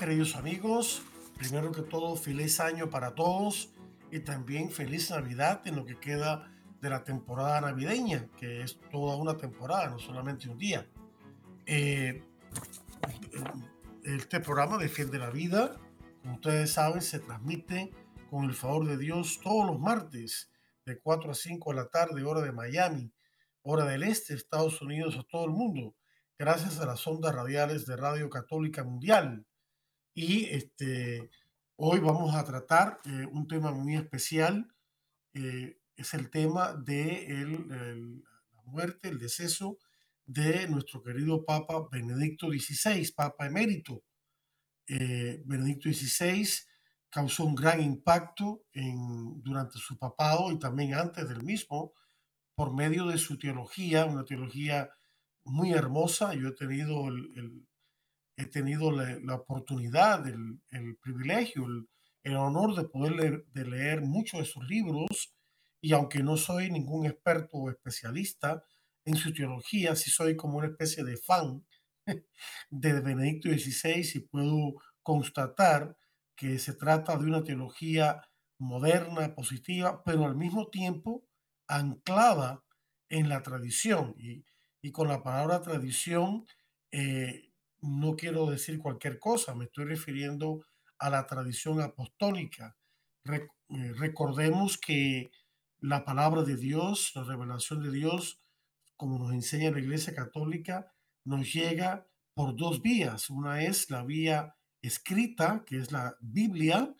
Queridos amigos, primero que todo feliz año para todos y también feliz Navidad en lo que queda de la temporada navideña, que es toda una temporada, no solamente un día. Eh, este programa Defiende la Vida, como ustedes saben, se transmite con el favor de Dios todos los martes de 4 a 5 de la tarde, hora de Miami, hora del este, Estados Unidos, a todo el mundo, gracias a las ondas radiales de Radio Católica Mundial y este, hoy vamos a tratar eh, un tema muy especial. Eh, es el tema de el, la muerte, el deceso de nuestro querido Papa Benedicto XVI, Papa emérito. Eh, Benedicto XVI causó un gran impacto en, durante su papado y también antes del mismo, por medio de su teología, una teología muy hermosa. Yo he tenido el he tenido la, oportunidad, el, privilegio, el, honor de poder leer, muchos de sus libros y aunque no soy ningún experto o especialista en su teología, sí soy como una especie de fan de Benedicto XVI y puedo constatar que se trata de una teología moderna, positiva, pero al mismo tiempo anclada en la tradición. Y, y con la palabra tradición eh, no quiero decir cualquier cosa, me estoy refiriendo a la tradición apostólica. Eh, recordemos que la palabra de Dios, la revelación de Dios, como nos enseña la Iglesia Católica, nos llega por dos vías. Una es la vía escrita, que es la Biblia,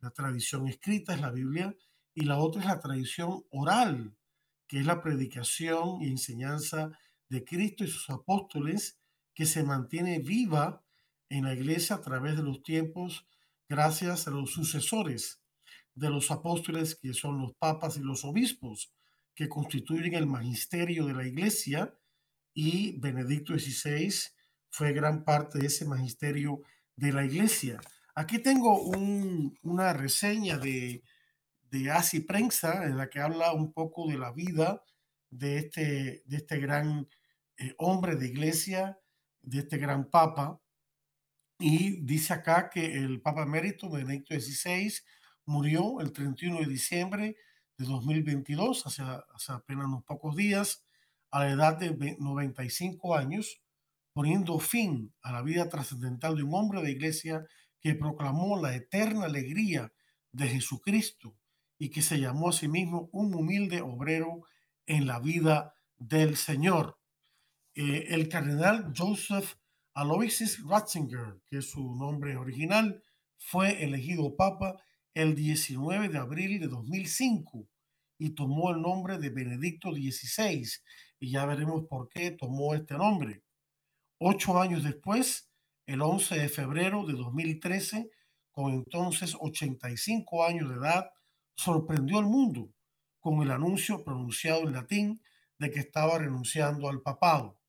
la tradición escrita es la Biblia, y la otra es la tradición oral, que es la predicación y enseñanza de Cristo y sus apóstoles que se mantiene viva en la iglesia a través de los tiempos gracias a los sucesores de los apóstoles que son los papas y los obispos que constituyen el magisterio de la iglesia y Benedicto XVI fue gran parte de ese magisterio de la iglesia. Aquí tengo una reseña de, de Asi Prensa en la que habla un poco de la vida de este, de este gran eh, hombre de iglesia de este gran papa. Y dice acá que el Papa Emérito Benedicto XVI murió el 31 de diciembre de 2022, hace, hace apenas unos pocos días, a la edad de 95 años, poniendo fin a la vida trascendental de un hombre de iglesia que proclamó la eterna alegría de Jesucristo y que se llamó a sí mismo un humilde obrero en la vida del Señor. Eh, el cardenal Joseph Aloysius Ratzinger, que es su nombre original, fue elegido papa el 19 de abril de 2005 y tomó el nombre de Benedicto XVI. Y ya veremos por qué tomó este nombre. Ocho años después, el 11 de febrero de 2013, con entonces 85 años de edad, sorprendió al mundo con el anuncio pronunciado en latín de que estaba renunciando al papado.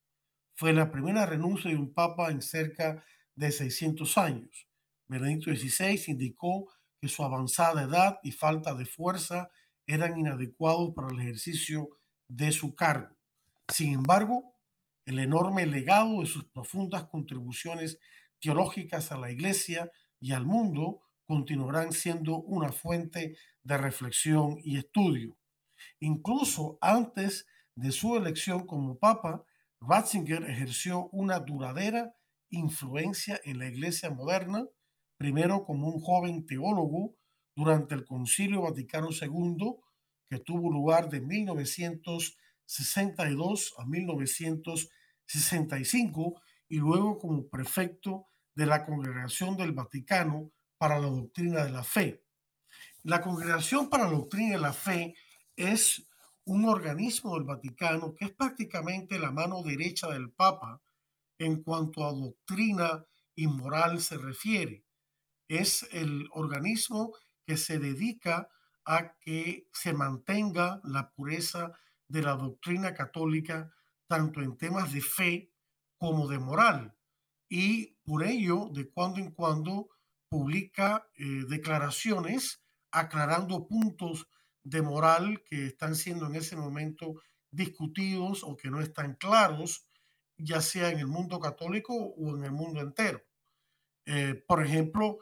Fue la primera renuncia de un papa en cerca de 600 años. Benedicto XVI indicó que su avanzada edad y falta de fuerza eran inadecuados para el ejercicio de su cargo. Sin embargo, el enorme legado de sus profundas contribuciones teológicas a la Iglesia y al mundo continuarán siendo una fuente de reflexión y estudio. Incluso antes de su elección como papa, Ratzinger ejerció una duradera influencia en la iglesia moderna, primero como un joven teólogo durante el Concilio Vaticano II, que tuvo lugar de 1962 a 1965, y luego como prefecto de la Congregación del Vaticano para la Doctrina de la Fe. La Congregación para la Doctrina de la Fe es un organismo del Vaticano que es prácticamente la mano derecha del Papa en cuanto a doctrina y moral se refiere. Es el organismo que se dedica a que se mantenga la pureza de la doctrina católica, tanto en temas de fe como de moral. Y por ello, de cuando en cuando, publica eh, declaraciones aclarando puntos de moral que están siendo en ese momento discutidos o que no están claros, ya sea en el mundo católico o en el mundo entero. Eh, por ejemplo,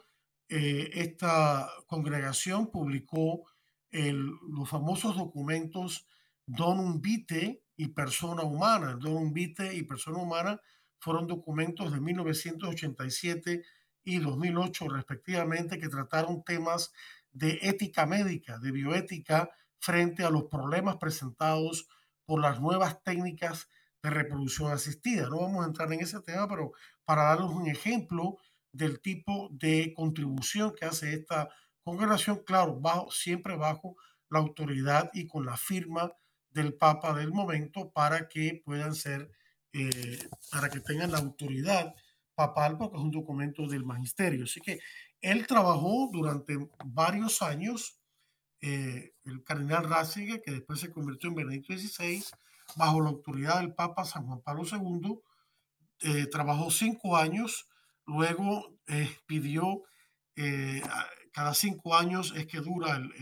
eh, esta congregación publicó los famosos documentos Donum Vitae y Persona Humana. Donum Vitae y Persona Humana fueron documentos de 1987 y 2008 respectivamente que trataron temas de ética médica, de bioética frente a los problemas presentados por las nuevas técnicas de reproducción asistida. No vamos a entrar en ese tema, pero para darles un ejemplo del tipo de contribución que hace esta congregación, claro, bajo, siempre bajo la autoridad y con la firma del Papa del momento para que puedan ser, eh, para que tengan la autoridad papal, porque es un documento del magisterio. Así que él trabajó durante varios años, eh, el cardenal Ratzinger, que después se convirtió en Benedicto XVI, bajo la autoridad del Papa San Juan Pablo II, eh, trabajó cinco años, luego eh, pidió, cada cinco años es que dura el,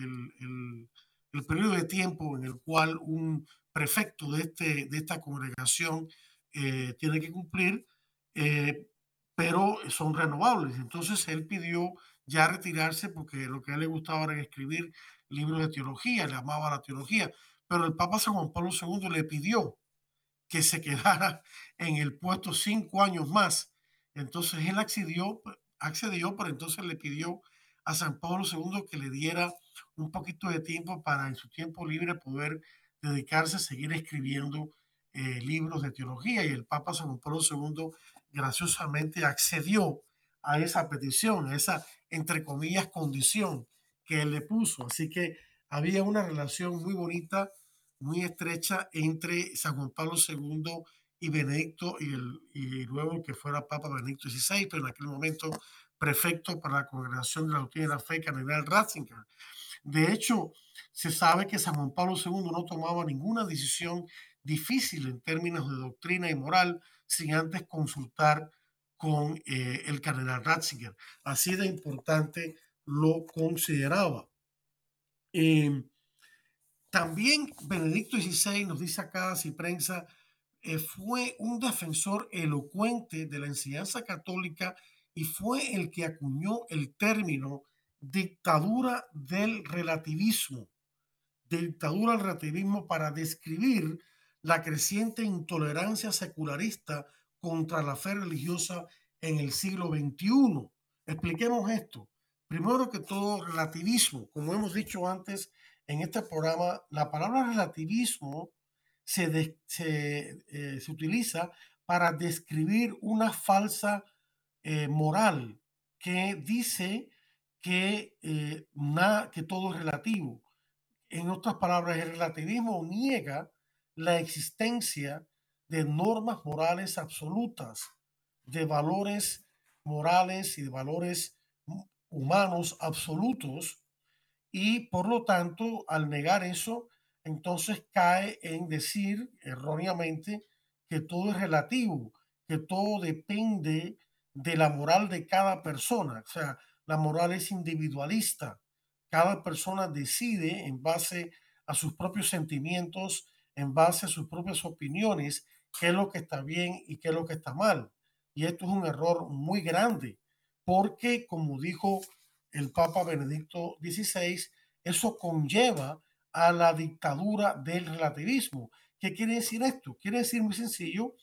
el, periodo de tiempo en el cual un prefecto de, este, de esta congregación tiene que cumplir, pero son renovables. Entonces él pidió ya retirarse porque lo que a él le gustaba era escribir libros de teología, le amaba la teología, pero el Papa San Juan Pablo II le pidió que se quedara en el puesto cinco años más. Entonces él accedió, accedió, pero entonces le pidió a San Pablo II que le diera un poquito de tiempo para en su tiempo libre poder dedicarse a seguir escribiendo eh, libros de teología. Y el Papa San Juan Pablo II graciosamente accedió a esa petición, a esa, entre comillas, condición que él le puso. Así que había una relación muy bonita, muy estrecha entre San Juan Pablo II y Benedicto y, el, y luego que fuera Papa Benedicto XVI, pero en aquel momento prefecto para la Congregación de la Doctrina de la Fe, Cardenal Ratzinger. De hecho, se sabe que San Juan Pablo II no tomaba ninguna decisión difícil en términos de doctrina y moral sin antes consultar con eh, el cardenal Ratzinger. Así de importante lo consideraba. Em, también Benedicto XVI nos dice acá, si prensa, eh, fue un defensor elocuente de la enseñanza católica y fue el que acuñó el término dictadura del relativismo, dictadura del relativismo para describir la creciente intolerancia secularista contra la fe religiosa en el siglo XXI. Expliquemos esto. Primero que todo, relativismo. Como hemos dicho antes en este programa, la palabra relativismo se, eh, se, utiliza para describir una falsa eh, moral que dice que, eh, que todo es relativo. En otras palabras, el relativismo niega la existencia de normas morales absolutas, de valores morales y de valores humanos absolutos, y por lo tanto, al negar eso, entonces cae en decir erróneamente que todo es relativo, que todo depende de la moral de cada persona. O sea, la moral es individualista. Cada persona decide en base a sus propios sentimientos, en base a sus propias opiniones qué es lo que está bien y qué es lo que está mal. Y esto es un error muy grande, porque como dijo el Papa Benedicto XVI, eso conlleva a la dictadura del relativismo. ¿Qué quiere decir esto? Quiere decir muy sencillo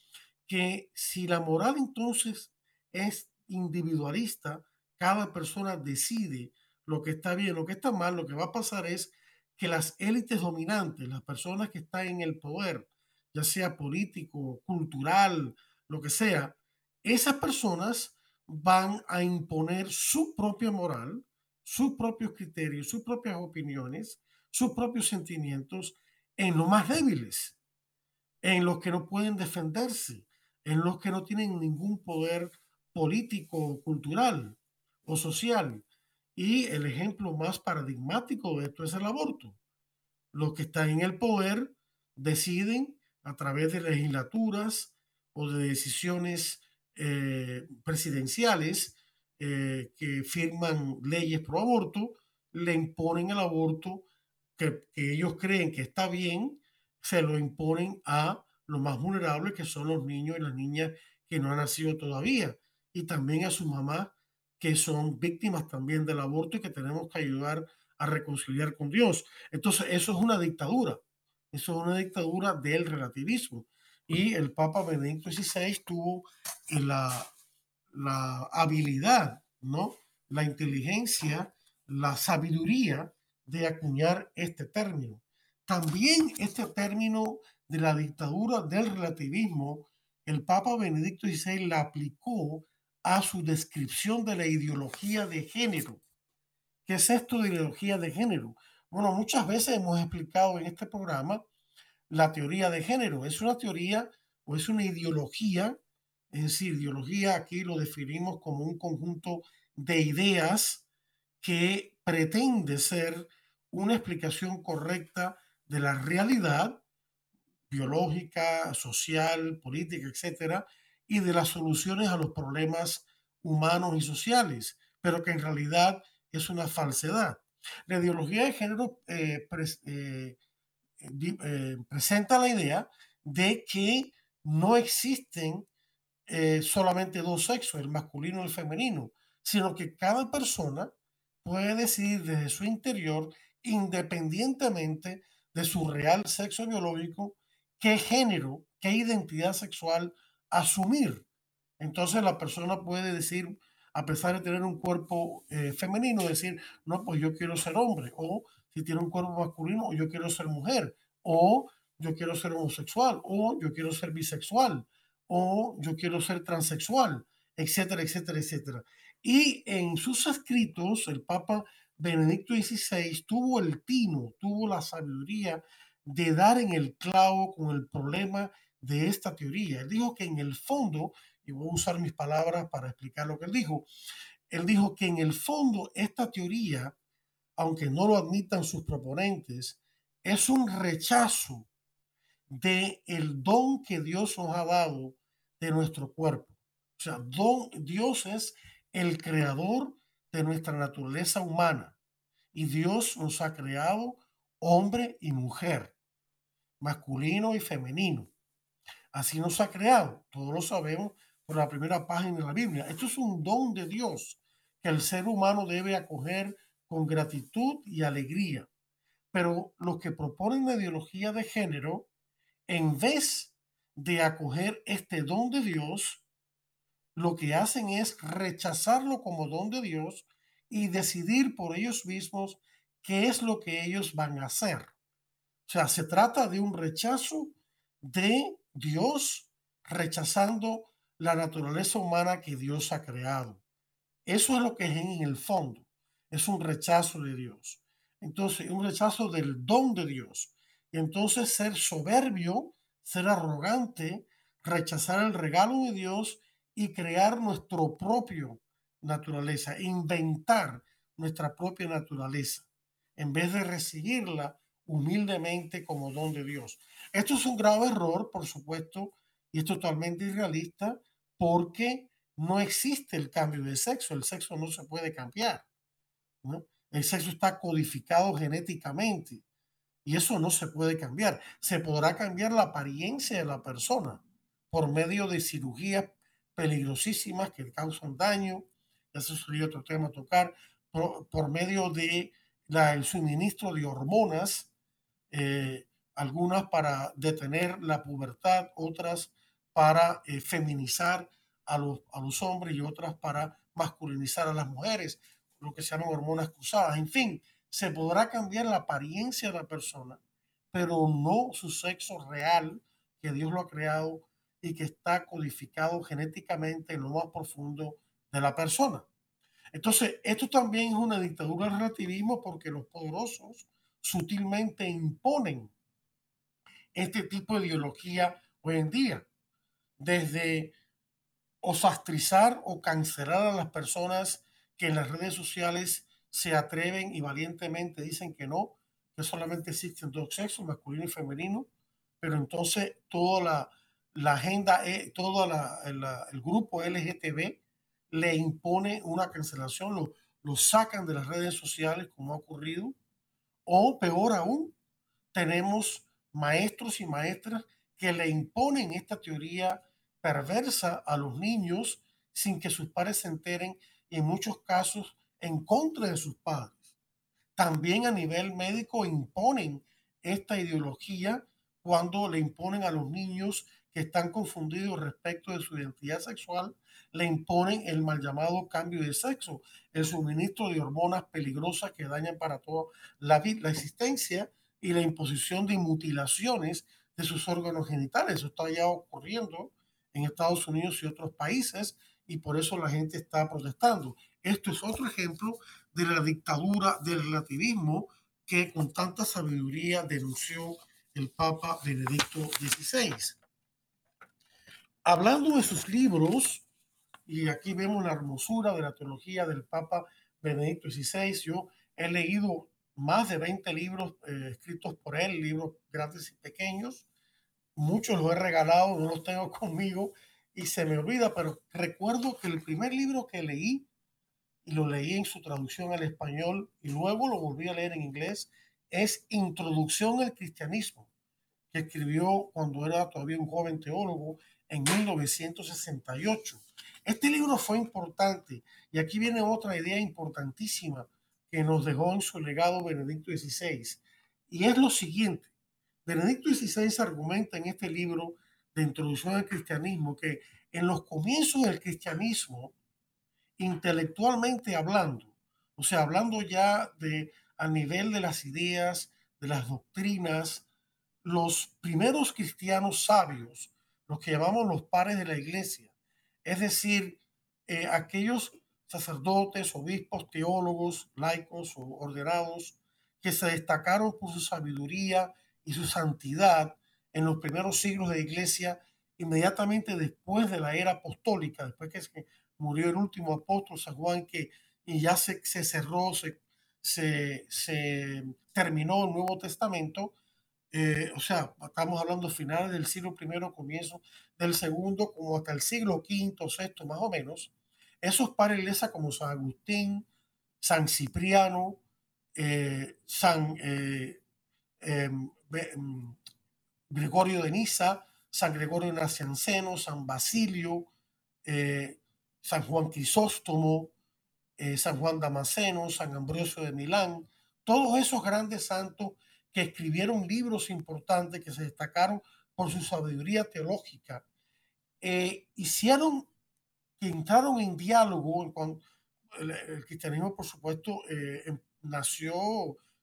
que si la moral entonces es individualista, cada persona decide lo que está bien, lo que está mal, lo que va a pasar es que las élites dominantes, las personas que están en el poder, ya sea político, cultural, lo que sea, esas personas van a imponer su propia moral, sus propios criterios, sus propias opiniones, sus propios sentimientos en los más débiles, en los que no pueden defenderse, en los que no tienen ningún poder político, cultural o social. Y el ejemplo más paradigmático de esto es el aborto. Los que están en el poder deciden a través de legislaturas o de decisiones eh, presidenciales eh, que firman leyes pro aborto, le imponen el aborto que, ellos creen que está bien, se lo imponen a los más vulnerables, que son los niños y las niñas que no han nacido todavía, y también a sus mamás, que son víctimas también del aborto y que tenemos que ayudar a reconciliar con Dios. Entonces, eso es una dictadura, eso es una dictadura del relativismo. Y el Papa Benedicto XVI tuvo la, la habilidad, ¿no? la inteligencia, la sabiduría de acuñar este término. También este término de la dictadura del relativismo, el Papa Benedicto XVI la aplicó a su descripción de la ideología de género. ¿Qué es esto de ideología de género? Bueno, muchas veces hemos explicado en este programa la teoría de género. Es una teoría o es una ideología, es decir, ideología aquí lo definimos como un conjunto de ideas que pretende ser una explicación correcta de la realidad biológica, social, política, etcétera, y de las soluciones a los problemas humanos y sociales, pero que en realidad es una falsedad. La ideología de género eh, eh, eh, presenta la idea de que no existen solamente dos sexos, el masculino y el femenino, sino que cada persona puede decidir desde su interior, independientemente de su real sexo biológico, qué género, qué identidad sexual asumir. Entonces la persona puede decir, a pesar de tener un cuerpo eh, femenino, decir, no, pues yo quiero ser hombre, o si tiene un cuerpo masculino, yo quiero ser mujer, o yo quiero ser homosexual, o yo quiero ser bisexual, o yo quiero ser transexual, etcétera, etcétera, etcétera. Y en sus escritos, el Papa Benedicto XVI tuvo el tino, tuvo la sabiduría de dar en el clavo con el problema de esta teoría. Él dijo que en el fondo, y voy a usar mis palabras para explicar lo que él dijo, él dijo que en el fondo esta teoría, aunque no lo admitan sus proponentes, es un rechazo de el don que Dios nos ha dado de nuestro cuerpo. O sea, Dios es el creador de nuestra naturaleza humana y Dios nos ha creado hombre y mujer masculino y femenino. Así nos ha creado, todos lo sabemos por la primera página de la Biblia. Esto es un don de Dios que el ser humano debe acoger con gratitud y alegría. Pero los que proponen la ideología de género, en vez de acoger este don de Dios, lo que hacen es rechazarlo como don de Dios y decidir por ellos mismos qué es lo que ellos van a hacer. O sea, se trata de un rechazo de Dios rechazando la naturaleza humana que Dios ha creado. Eso es lo que es en el fondo. Es un rechazo de Dios. Entonces, un rechazo del don de Dios. Y entonces ser soberbio, ser arrogante, rechazar el regalo de Dios y crear nuestro propio naturaleza, inventar nuestra propia naturaleza, en vez de recibirla humildemente como don de Dios. Esto es un grave error, por supuesto, y es totalmente irrealista porque no existe el cambio de sexo. El sexo no se puede cambiar. El sexo está codificado genéticamente y eso no se puede cambiar. Se podrá cambiar la apariencia de la persona por medio de cirugías peligrosísimas que causan daño. Eso sería otro tema a tocar. Por, medio de el suministro de hormonas eh, algunas para detener la pubertad, otras para eh, feminizar a los, a los hombres y otras para masculinizar a las mujeres, lo que se llaman hormonas cruzadas. En fin, se podrá cambiar la apariencia de la persona, pero no su sexo real, que Dios lo ha creado y que está codificado genéticamente en lo más profundo de la persona. Entonces, esto también es una dictadura del relativismo porque los poderosos sutilmente imponen este tipo de ideología hoy en día. desde osastrizar o cancelar a las personas que en las redes sociales se atreven y valientemente dicen que no, que solamente existen dos sexos, masculino y femenino, pero entonces toda la, agenda, eh, todo el grupo LGTB le impone una cancelación, lo, lo sacan de las redes sociales como ha ocurrido, o peor aún, tenemos maestros y maestras que le imponen esta teoría perversa a los niños sin que sus padres se enteren y en muchos casos en contra de sus padres. También a nivel médico imponen esta ideología cuando le imponen a los niños que están confundidos respecto de su identidad sexual, le imponen el mal llamado cambio de sexo, el suministro de hormonas peligrosas que dañan para toda la, la existencia y la imposición de mutilaciones de sus órganos genitales. Eso está ya ocurriendo en Estados Unidos y otros países y por eso la gente está protestando. Esto es otro ejemplo de la dictadura del relativismo que con tanta sabiduría denunció el Papa Benedicto XVI. Hablando de sus libros, y aquí vemos la hermosura de la teología del Papa Benedicto XVI, yo he leído más de 20 libros eh, escritos por él, libros grandes y pequeños. Muchos los he regalado, no los tengo conmigo y se me olvida, pero recuerdo que el primer libro que leí, y lo leí en su traducción al español y luego lo volví a leer en inglés, es Introducción al Cristianismo, que escribió cuando era todavía un joven teólogo en 1968. Este libro fue importante y aquí viene otra idea importantísima que nos dejó en su legado Benedicto XVI. Y es lo siguiente. Benedicto XVI argumenta en este libro de introducción al cristianismo que en los comienzos del cristianismo, intelectualmente hablando, o sea, hablando ya de a nivel de las ideas, de las doctrinas, los primeros cristianos sabios, los que llamamos los pares de la iglesia, es decir, eh, aquellos sacerdotes, obispos, teólogos, laicos o ordenados que se destacaron por su sabiduría y su santidad en los primeros siglos de la iglesia, inmediatamente después de la era apostólica, después que murió el último apóstol, San Juan, que y ya se, cerró, se, terminó el Nuevo Testamento, eh, o sea, estamos hablando finales del siglo I, comienzo del segundo, como hasta el siglo V, VI, más o menos, esos iglesia como San Agustín, San Cipriano, eh, San eh, em, em, Gregorio de Niza, San Gregorio Nacianceno, San Basilio, San Juan Crisóstomo, San Juan Damasceno, San Ambrosio de Milán, todos esos grandes santos que escribieron libros importantes que se destacaron por su sabiduría teológica, hicieron que entraron en diálogo con el, cristianismo, por supuesto, eh, em, nació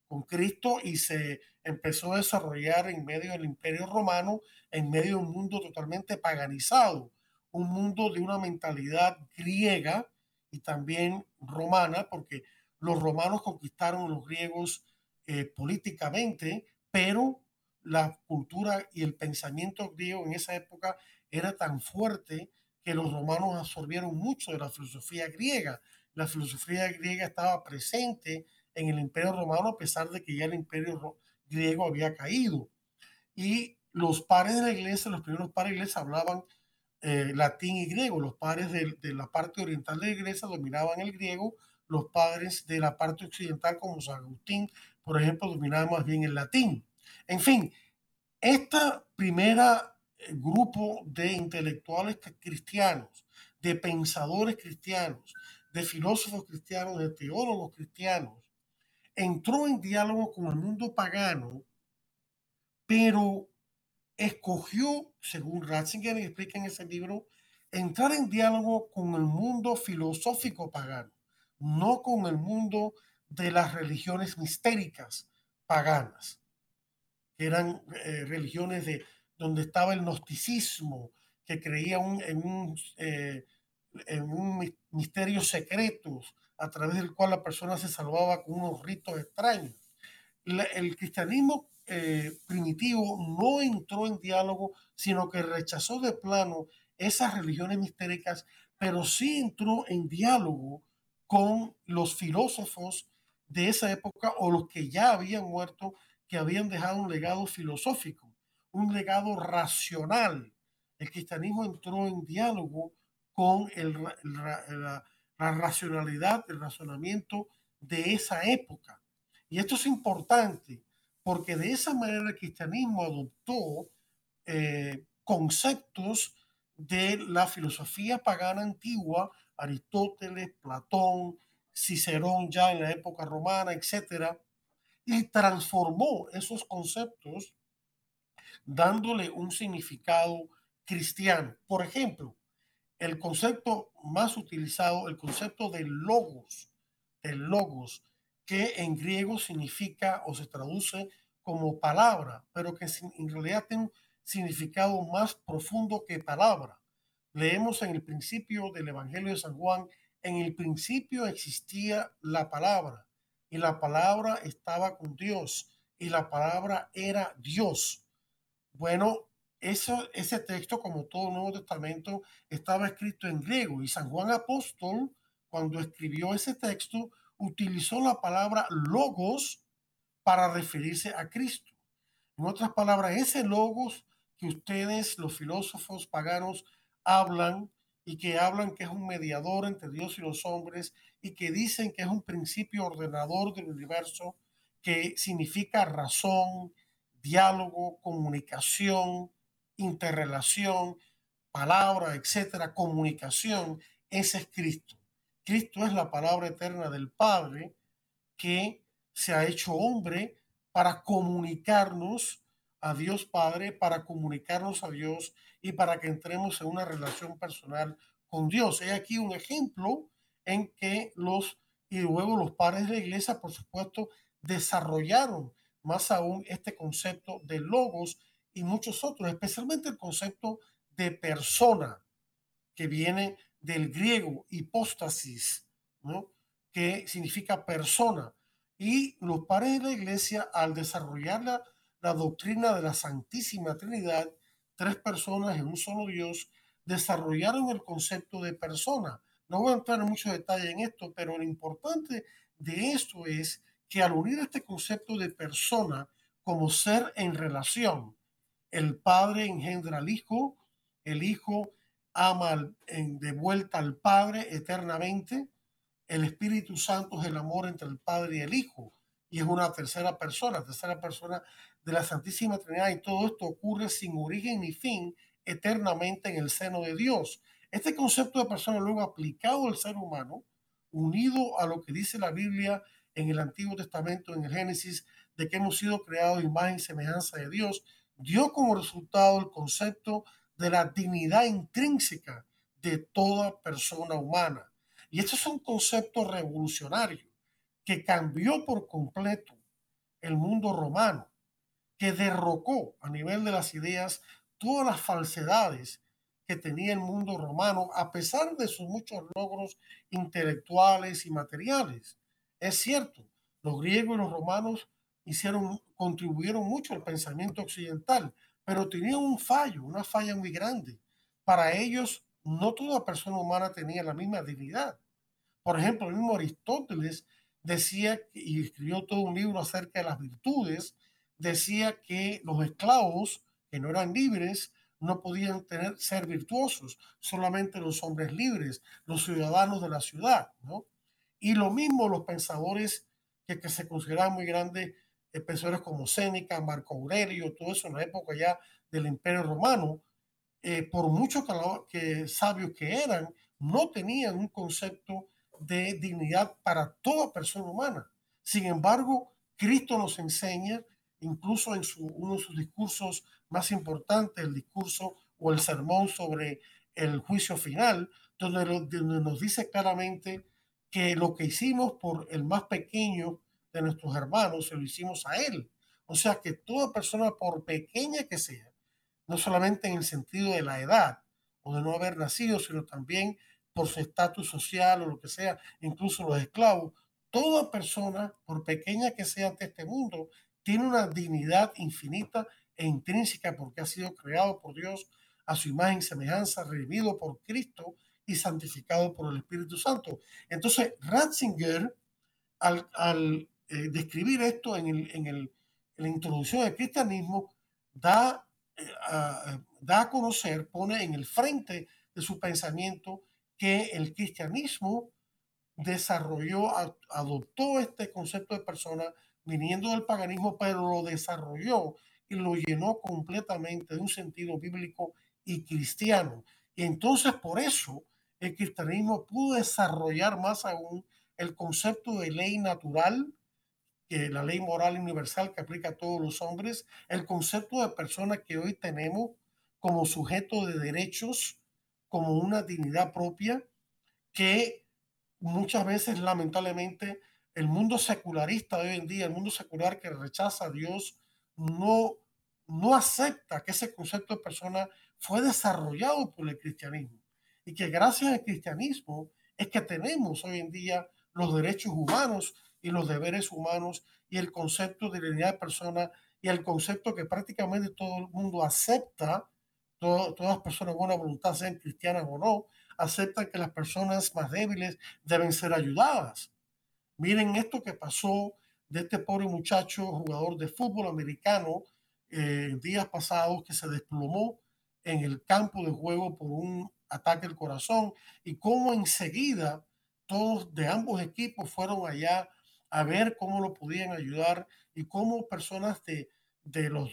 con Cristo y se empezó a desarrollar en medio del imperio romano, en medio de un mundo totalmente paganizado, un mundo de una mentalidad griega y también romana, porque los romanos conquistaron a los griegos eh, políticamente, pero la cultura y el pensamiento griego en esa época era tan fuerte que los romanos absorbieron mucho de la filosofía griega. La filosofía griega estaba presente en el imperio romano a pesar de que ya el imperio griego había caído. Y los padres de la iglesia, los primeros padres de la iglesia hablaban eh, latín y griego. Los padres de, de, la parte oriental de la iglesia dominaban el griego. Los padres de la parte occidental, como San Agustín, por ejemplo, dominaban más bien el latín. En fin, esta primera grupo de intelectuales cristianos, de pensadores cristianos, de filósofos cristianos, de teólogos cristianos, entró en diálogo con el mundo pagano, pero escogió, según Ratzinger explica en ese libro, entrar en diálogo con el mundo filosófico pagano, no con el mundo de las religiones mistéricas paganas, que eran eh, religiones de donde estaba el gnosticismo, que creía en, un, eh, en un misterio secreto a través del cual la persona se salvaba con unos ritos extraños. el cristianismo eh, primitivo no entró en diálogo, sino que rechazó de plano esas religiones mistéricas, pero sí entró en diálogo con los filósofos de esa época o los que ya habían muerto, que habían dejado un legado filosófico, un legado racional. El cristianismo entró en diálogo con la racionalidad, el razonamiento de esa época. Y esto es importante porque de esa manera el cristianismo adoptó eh, conceptos de la filosofía pagana antigua, Aristóteles, Platón, Cicerón ya en la época romana, etc. Y transformó esos conceptos dándole un significado cristiano. Por ejemplo, el concepto más utilizado, el concepto de logos, el logos, que en griego significa o se traduce como palabra, pero que en realidad tiene un significado más profundo que palabra. Leemos en el principio del Evangelio de San Juan, en el principio existía la palabra y la palabra estaba con Dios y la palabra era Dios. Bueno, eso, ese texto, como todo Nuevo Testamento, estaba escrito en griego y San Juan Apóstol, cuando escribió ese texto, utilizó la palabra logos para referirse a Cristo. En otras palabras, ese logos que ustedes, los filósofos paganos, hablan y que hablan que es un mediador entre Dios y los hombres y que dicen que es un principio ordenador del universo que significa razón, diálogo, comunicación, interrelación, palabra, etcétera, comunicación, ese es Cristo. Cristo es la palabra eterna del Padre que se ha hecho hombre para comunicarnos a Dios Padre, para comunicarnos a Dios y para que entremos en una relación personal con Dios. Hay aquí un ejemplo en que los y luego los padres de la iglesia, por supuesto, desarrollaron más aún este concepto de logos y muchos otros, especialmente el concepto de persona, que viene del griego hipóstasis, ¿no? que significa persona. Y los padres de la iglesia, al desarrollar la, la doctrina de la Santísima Trinidad, tres personas en un solo Dios, desarrollaron el concepto de persona. No voy a entrar en mucho detalle en esto, pero lo importante de esto es que al unir este concepto de persona como ser en relación, el Padre engendra al Hijo, el Hijo ama de vuelta al Padre eternamente, el Espíritu Santo es el amor entre el Padre y el Hijo, y es una tercera persona, tercera persona de la Santísima Trinidad, y todo esto ocurre sin origen ni fin, eternamente en el seno de Dios. Este concepto de persona luego aplicado al ser humano, unido a lo que dice la Biblia en el Antiguo Testamento, en el Génesis, de que hemos sido creados imagen y semejanza de Dios, dio como resultado el concepto de la dignidad intrínseca de toda persona humana. Y esto es un concepto revolucionario que cambió por completo el mundo romano, que derrocó a nivel de las ideas todas las falsedades que tenía el mundo romano, a pesar de sus muchos logros intelectuales y materiales. Es cierto, los griegos y los romanos hicieron, contribuyeron mucho al pensamiento occidental, pero tenían un fallo, una falla muy grande. Para ellos, no toda persona humana tenía la misma dignidad. Por ejemplo, el mismo Aristóteles decía, y escribió todo un libro acerca de las virtudes, decía que los esclavos que no eran libres no podían tener, ser virtuosos, solamente los hombres libres, los ciudadanos de la ciudad, ¿no? Y lo mismo los pensadores que, que se consideraban muy grandes pensadores como Séneca, Marco Aurelio, todo eso en la época ya del Imperio Romano, eh, por mucho que, sabios que eran, no tenían un concepto de dignidad para toda persona humana. Sin embargo, Cristo nos enseña, incluso en uno de sus discursos más importantes, el discurso o el sermón sobre el juicio final, donde, donde nos dice claramente que lo que hicimos por el más pequeño de nuestros hermanos, se lo hicimos a Él. O sea que toda persona, por pequeña que sea, no solamente en el sentido de la edad o de no haber nacido, sino también por su estatus social o lo que sea, incluso los esclavos, toda persona, por pequeña que sea ante este mundo, tiene una dignidad infinita e intrínseca porque ha sido creado por Dios a su imagen y semejanza, redimido por Cristo y santificado por el Espíritu Santo. Entonces, Ratzinger, al, eh, describir esto en, el, en, el, la introducción del cristianismo, da, eh, a, da a conocer, pone en el frente de su pensamiento que el cristianismo desarrolló, adoptó este concepto de persona viniendo del paganismo, pero lo desarrolló y lo llenó completamente de un sentido bíblico y cristiano. Y entonces por eso el cristianismo pudo desarrollar más aún el concepto de ley natural, que la ley moral universal que aplica a todos los hombres, el concepto de persona que hoy tenemos como sujeto de derechos, como una dignidad propia, que muchas veces lamentablemente el mundo secularista hoy en día, el mundo secular que rechaza a Dios, no, no acepta que ese concepto de persona fue desarrollado por el cristianismo y que gracias al cristianismo es que tenemos hoy en día los derechos humanos y los deberes humanos y el concepto de dignidad de persona y el concepto que prácticamente todo el mundo acepta, todas las personas de buena voluntad, sean cristianas o no, aceptan que las personas más débiles deben ser ayudadas. Miren esto que pasó de este pobre muchacho, jugador de fútbol americano, eh, días pasados, que se desplomó en el campo de juego por un ataque al corazón y cómo enseguida todos de ambos equipos fueron allá a ver cómo lo podían ayudar y cómo personas de, de los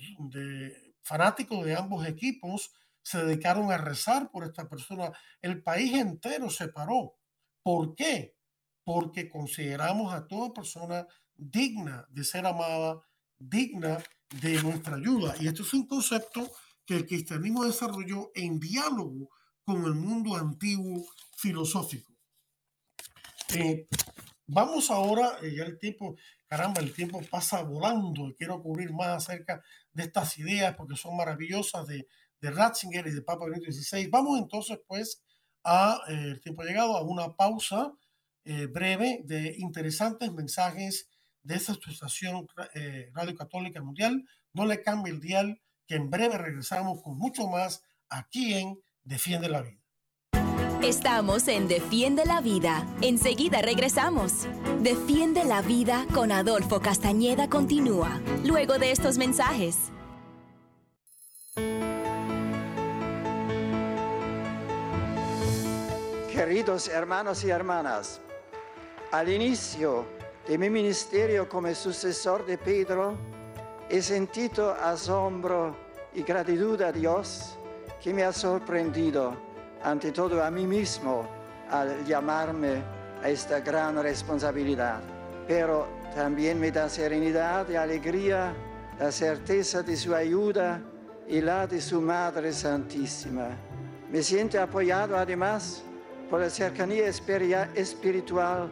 fanáticos de ambos equipos se dedicaron a rezar por esta persona. El país entero se paró. ¿Por qué? Porque consideramos a toda persona digna de ser amada, digna de nuestra ayuda. Y esto es un concepto que el cristianismo desarrolló en diálogo con el mundo antiguo filosófico. Eh, vamos ahora, eh, ya el tiempo, caramba, el tiempo pasa volando quiero cubrir más acerca de estas ideas porque son maravillosas de, de Ratzinger y de Papa Benedicto XVI. Vamos entonces pues a, eh, el tiempo llegado, a una pausa breve de interesantes mensajes de esta estación Radio Católica Mundial. No le cambie el dial, que en breve regresamos con mucho más aquí en Defiende la Vida. Estamos en Defiende la Vida. Enseguida regresamos. Defiende la Vida con Adolfo Castañeda continúa, luego de estos mensajes. Queridos hermanos y hermanas, al inicio de mi ministerio como sucesor de Pedro, he sentido asombro y gratitud a Dios que me ha sorprendido, ante todo a mí mismo, al llamarme a esta gran responsabilidad. Pero también me da serenidad y alegría la certeza de su ayuda y la de su Madre Santísima. Me siento apoyado además por la cercanía espiritual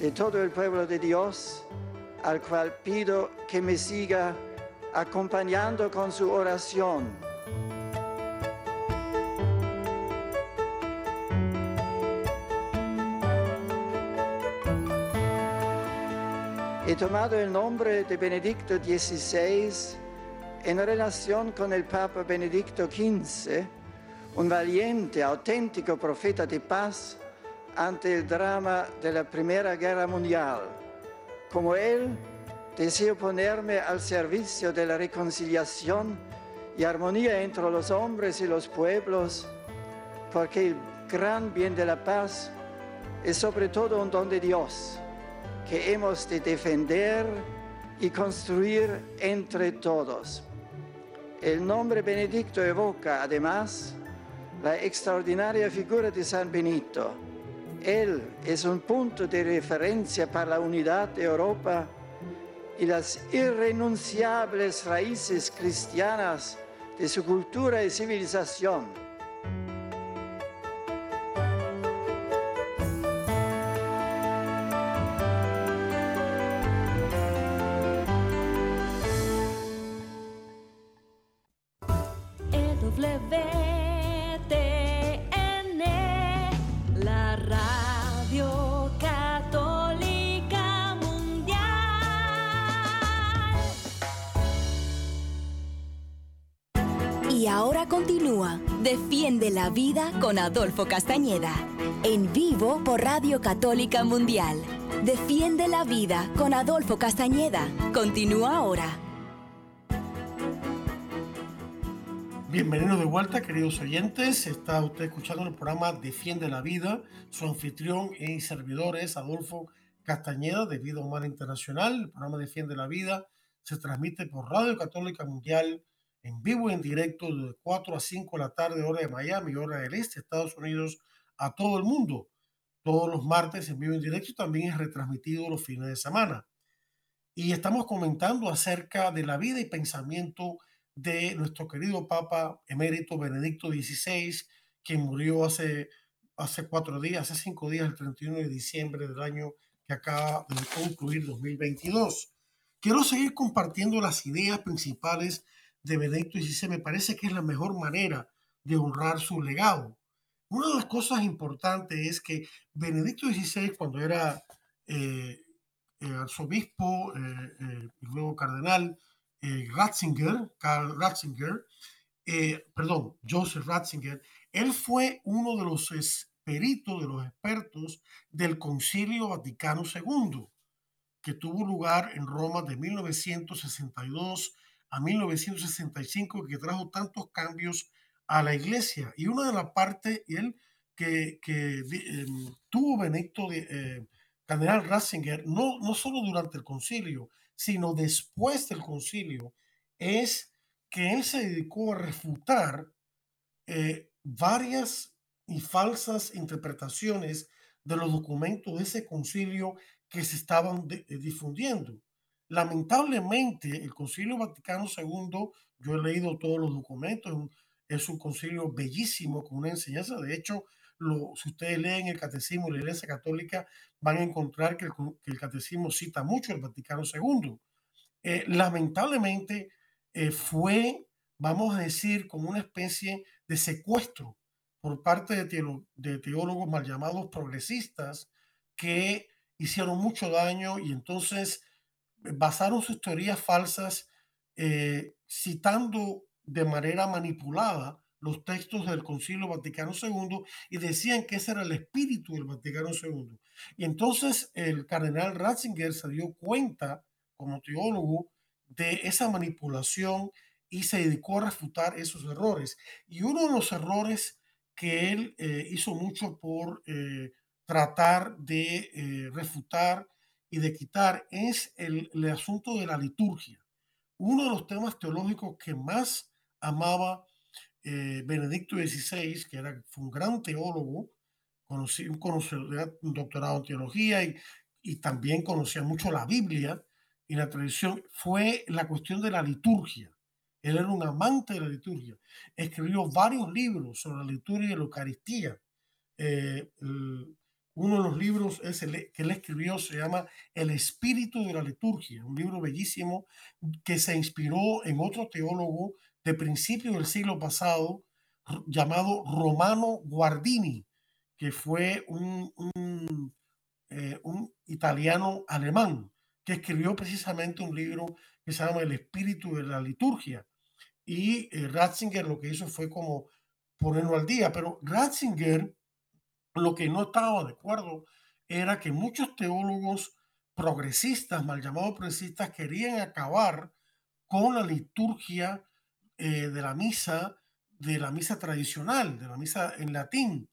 de todo el pueblo de Dios, al cual pido que me siga acompañando con su oración. He tomado el nombre de Benedicto XVI en relación con el Papa Benedicto XV, un valiente, auténtico profeta de paz ante el drama de la Primera Guerra Mundial. Como él, deseo ponerme al servicio de la reconciliación y armonía entre los hombres y los pueblos, porque el gran bien de la paz es sobre todo un don de Dios que hemos de defender y construir entre todos. El nombre Benedicto evoca además la extraordinaria figura de San Benito. Él es un punto de referencia para la unidad de Europa y las irrenunciables raíces cristianas de su cultura y civilización. Vida con Adolfo Castañeda. En vivo por Radio Católica Mundial. Defiende la vida con Adolfo Castañeda. Continúa ahora. Bienvenidos de vuelta, queridos oyentes. Está usted escuchando el programa Defiende la Vida. Su anfitrión y servidor es Adolfo Castañeda de Vida Humana Internacional. El programa Defiende la Vida se transmite por Radio Católica Mundial en vivo y en directo de 4 a 5 de la tarde, hora de Miami, hora del este, Estados Unidos, a todo el mundo. Todos los martes en vivo y en directo también es retransmitido los fines de semana. Y estamos comentando acerca de la vida y pensamiento de nuestro querido Papa emérito Benedicto XVI, quien murió hace, hace cuatro días, hace cinco días, el 31 de diciembre del año que acaba de concluir 2022. Quiero seguir compartiendo las ideas principales de Benedicto XVI me parece que es la mejor manera de honrar su legado. Una de las cosas importantes es que Benedicto XVI, cuando era eh, eh, arzobispo eh, y luego cardenal, Ratzinger, Karl Ratzinger, perdón, Joseph Ratzinger, él fue uno de los de los expertos del Concilio Vaticano II, que tuvo lugar en Roma de 1962 a 1965 que trajo tantos cambios a la iglesia. Y una de las partes, él que, que em, tuvo Benedicto, de, eh, Ratzinger, no, no solo durante el concilio, sino después del concilio, es que él se dedicó a refutar eh, varias y falsas interpretaciones de los documentos de ese concilio que se estaban eh, difundiendo. Lamentablemente, el Concilio Vaticano II, yo he leído todos los documentos, es un concilio bellísimo con una enseñanza. De hecho, lo, si ustedes leen el Catecismo de la Iglesia Católica, van a encontrar que el, Catecismo cita mucho el Vaticano II. Eh, lamentablemente, eh, fue, vamos a decir, como una especie de secuestro por parte de, de teólogos mal llamados progresistas que hicieron mucho daño y entonces basaron sus teorías falsas eh, citando de manera manipulada los textos del Concilio Vaticano II y decían que ese era el espíritu del Vaticano II. Y entonces el cardenal Ratzinger se dio cuenta como teólogo de esa manipulación y se dedicó a refutar esos errores. Y uno de los errores que él eh, hizo mucho por eh, tratar de refutar y de quitar es el, asunto de la liturgia. Uno de los temas teológicos que más amaba eh, Benedicto XVI, que era, fue un gran teólogo, conocía, un doctorado en teología y, y también conocía mucho la Biblia y la tradición, fue la cuestión de la liturgia. Él era un amante de la liturgia. Escribió varios libros sobre la liturgia y la Eucaristía. Eh, uno de los libros que él escribió se llama El espíritu de la liturgia, un libro bellísimo que se inspiró en otro teólogo de principios del siglo pasado llamado Romano Guardini, que fue un, un, eh, italiano alemán que escribió precisamente un libro que se llama El espíritu de la liturgia. Y eh, Ratzinger lo que hizo fue como ponerlo al día, pero Ratzinger lo que no estaba de acuerdo era que muchos teólogos progresistas, mal llamados progresistas, querían acabar con la liturgia eh, de la misa, de la misa tradicional, de la misa en latín,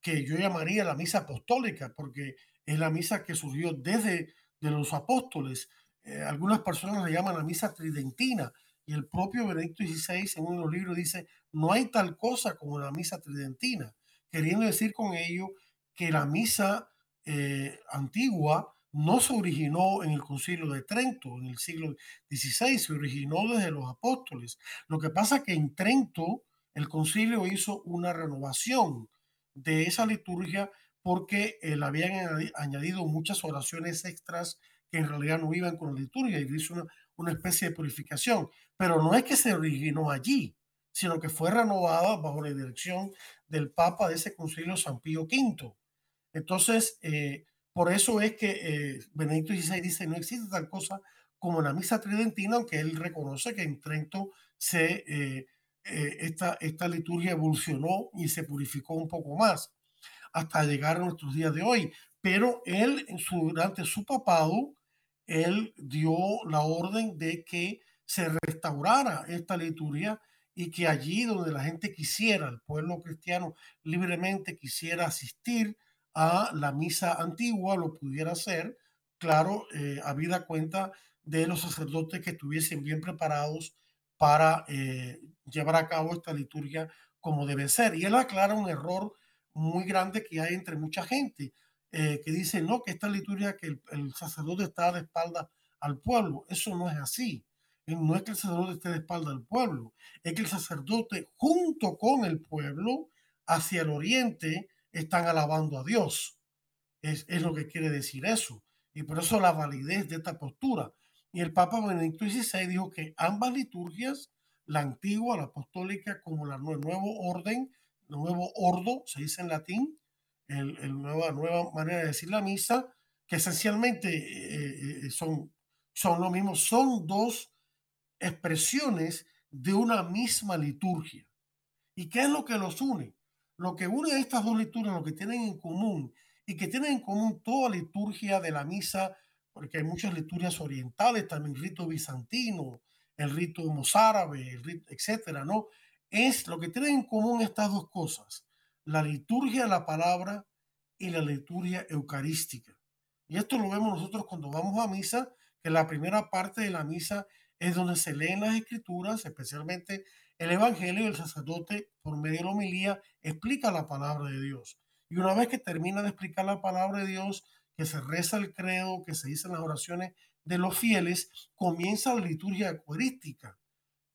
que yo llamaría la misa apostólica, porque es la misa que surgió desde de los apóstoles. Eh, algunas personas la llaman la misa tridentina, y el propio Benedicto XVI en uno de los libros dice, no hay tal cosa como la misa tridentina queriendo decir con ello que la misa eh, antigua no se originó en el concilio de Trento, en el siglo XVI, se originó desde los apóstoles. Lo que pasa es que en Trento el concilio hizo una renovación de esa liturgia porque le habían añadido muchas oraciones extras que en realidad no iban con la liturgia y hizo una, una especie de purificación. Pero no es que se originó allí, sino que fue renovada bajo la dirección del Papa de ese concilio San Pío V. Entonces, eh, por eso es que eh, Benedicto XVI dice, no existe tal cosa como la misa tridentina, aunque él reconoce que en Trento se, eh, eh, esta, esta liturgia evolucionó y se purificó un poco más hasta llegar a nuestros días de hoy. Pero él, durante su papado, él dio la orden de que se restaurara esta liturgia y que allí donde la gente quisiera, el pueblo cristiano libremente quisiera asistir a la misa antigua, lo pudiera hacer, claro, eh, habida cuenta de los sacerdotes que estuviesen bien preparados para eh, llevar a cabo esta liturgia como debe ser. Y él aclara un error muy grande que hay entre mucha gente, eh, que dice, no, que esta liturgia, que el, sacerdote está de espalda al pueblo. Eso no es así. No es que el sacerdote esté de espalda al pueblo, es que el sacerdote junto con el pueblo hacia el oriente están alabando a Dios. Es, es lo que quiere decir eso. Y por eso la validez de esta postura. Y el Papa Benedicto XVI dijo que ambas liturgias, la antigua, la apostólica, como la nuevo orden, el nuevo ordo, se dice en latín, el, nueva, nueva manera de decir la misa, que esencialmente eh, eh, son, son lo mismo, son dos expresiones de una misma liturgia. ¿Y qué es lo que los une? Lo que une a estas dos liturgias, lo que tienen en común, y que tienen en común toda liturgia de la misa, porque hay muchas liturgias orientales, también el rito bizantino, el rito mozárabe, el rito, etcétera, ¿no? es lo que tienen en común estas dos cosas, la liturgia de la palabra y la liturgia eucarística. Y esto lo vemos nosotros cuando vamos a misa, que la primera parte de la misa es donde se leen las escrituras, especialmente el Evangelio, y el sacerdote, por medio de la homilía, explica la palabra de Dios. Y una vez que termina de explicar la palabra de Dios, que se reza el credo, que se dicen las oraciones de los fieles, comienza la liturgia eucarística,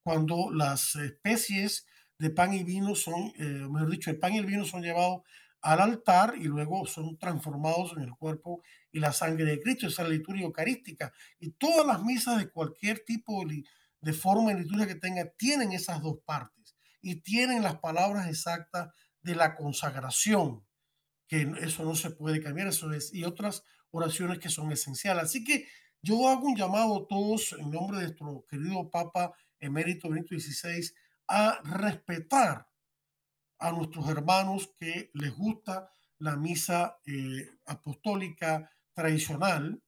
cuando las especies de pan y vino son, eh, mejor dicho, el pan y el vino son llevados al altar y luego son transformados en el cuerpo y la sangre de Cristo. Esa es la liturgia eucarística. Y todas las misas de cualquier tipo de, forma de liturgia que tenga tienen esas dos partes y tienen las palabras exactas de la consagración, que eso no se puede cambiar, eso es, y otras oraciones que son esenciales. Así que yo hago un llamado a todos en nombre de nuestro querido Papa emérito Benito XVI a respetar a nuestros hermanos que les gusta la misa eh, apostólica tradicional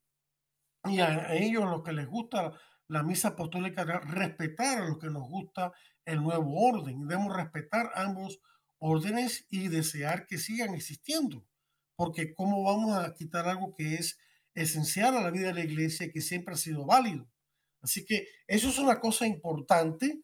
y a, ellos lo que les gusta la misa apostólica, respetar a los que nos gusta el nuevo orden. Debemos respetar ambos órdenes y desear que sigan existiendo, porque ¿cómo vamos a quitar algo que es esencial a la vida de la iglesia que siempre ha sido válido? Así que eso es una cosa importante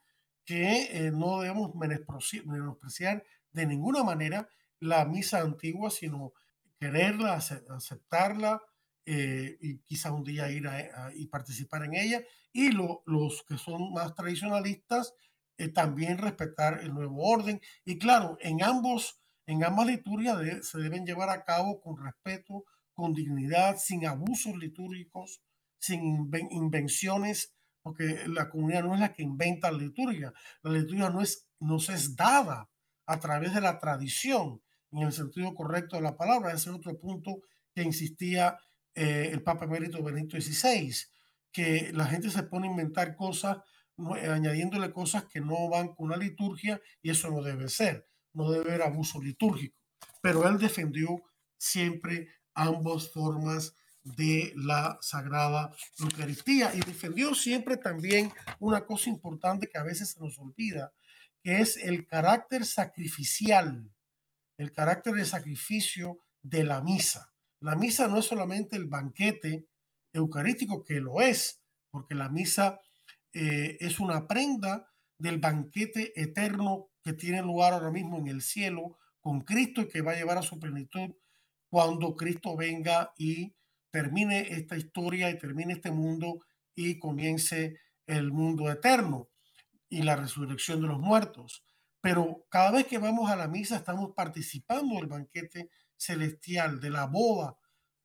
que eh, no debemos menospreciar de ninguna manera la misa antigua, sino quererla, aceptarla eh, y quizá un día ir a, y participar en ella. Y los que son más tradicionalistas, eh, también respetar el nuevo orden. Y claro, en, ambos, en ambas liturgias se deben llevar a cabo con respeto, con dignidad, sin abusos litúrgicos, sin invenciones, porque la comunidad no es la que inventa la liturgia. La liturgia no es, nos es dada a través de la tradición, en el sentido correcto de la palabra. Ese es otro punto que insistía eh, el Papa Emérito Benito XVI, que la gente se pone a inventar cosas, añadiéndole cosas que no van con la liturgia, y eso no debe ser, no debe haber abuso litúrgico. Pero él defendió siempre ambas formas de la Sagrada Eucaristía y defendió siempre también una cosa importante que a veces se nos olvida, que es el carácter sacrificial, el carácter de sacrificio de la misa. La misa no es solamente el banquete eucarístico, que lo es, porque la misa eh, es una prenda del banquete eterno que tiene lugar ahora mismo en el cielo con Cristo y que va a llevar a su plenitud cuando Cristo venga y termine esta historia y termine este mundo y comience el mundo eterno y la resurrección de los muertos. Pero cada vez que vamos a la misa estamos participando del banquete celestial, de la boda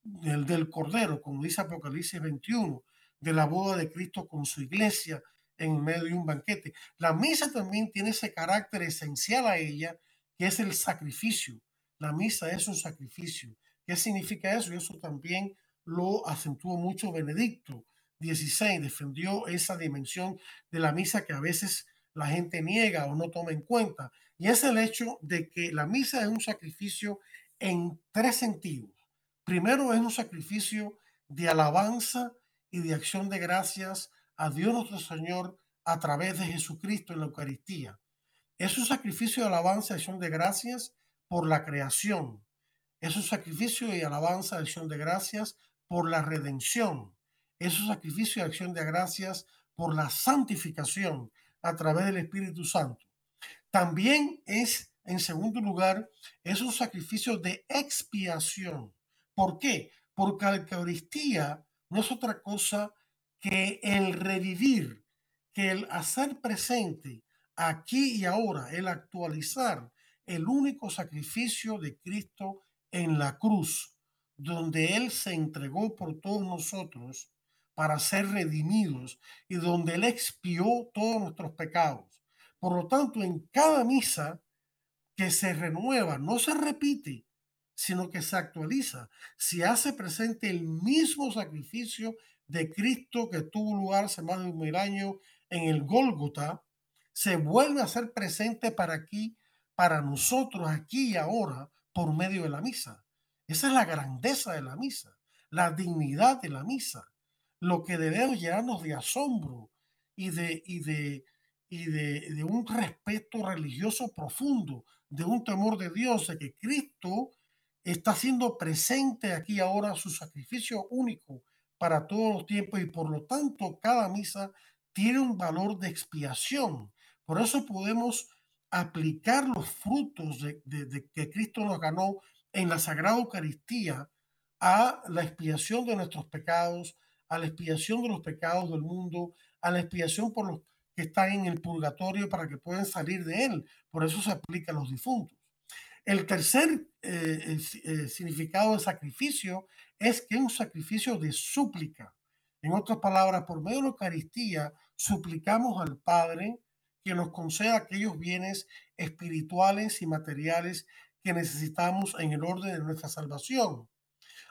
del, del Cordero, como dice Apocalipsis 21, de la boda de Cristo con su iglesia en medio de un banquete. La misa también tiene ese carácter esencial a ella, que es el sacrificio. La misa es un sacrificio. ¿Qué significa eso? Y eso también lo acentuó mucho Benedicto XVI, defendió esa dimensión de la misa que a veces la gente niega o no toma en cuenta. Y es el hecho de que la misa es un sacrificio en tres sentidos. Primero es un sacrificio de alabanza y de acción de gracias a Dios nuestro Señor a través de Jesucristo en la Eucaristía. Es un sacrificio de alabanza y acción de gracias por la creación. Es un sacrificio de alabanza y acción de gracias por la redención. Es un sacrificio de acción de gracias por la santificación a través del Espíritu Santo. También es, en segundo lugar, es un sacrificio de expiación. ¿Por qué? Porque la Eucaristía no es otra cosa que el revivir, que el hacer presente aquí y ahora, el actualizar el único sacrificio de Cristo en la cruz, donde Él se entregó por todos nosotros para ser redimidos y donde Él expió todos nuestros pecados. Por lo tanto, en cada misa que se renueva, no se repite, sino que se actualiza, se hace presente el mismo sacrificio de Cristo que tuvo lugar hace más de un mil años en el Gólgota, se vuelve a ser presente para aquí, para nosotros aquí y ahora, por medio de la misa. Esa es la grandeza de la misa, la dignidad de la misa, lo que debemos llenarnos de asombro y de, y de, y de, de un respeto religioso profundo, de un temor de Dios, de que Cristo está siendo presente aquí ahora su sacrificio único para todos los tiempos y por lo tanto cada misa tiene un valor de expiación. Por eso podemos aplicar los frutos de, de, que Cristo nos ganó en la Sagrada Eucaristía a la expiación de nuestros pecados, a la expiación de los pecados del mundo, a la expiación por los que están en el purgatorio para que puedan salir de él. Por eso se aplica a los difuntos. El tercer eh, eh, significado de sacrificio es que es un sacrificio de súplica. En otras palabras, por medio de la Eucaristía, suplicamos al Padre que nos conceda aquellos bienes espirituales y materiales necesitamos en el orden de nuestra salvación.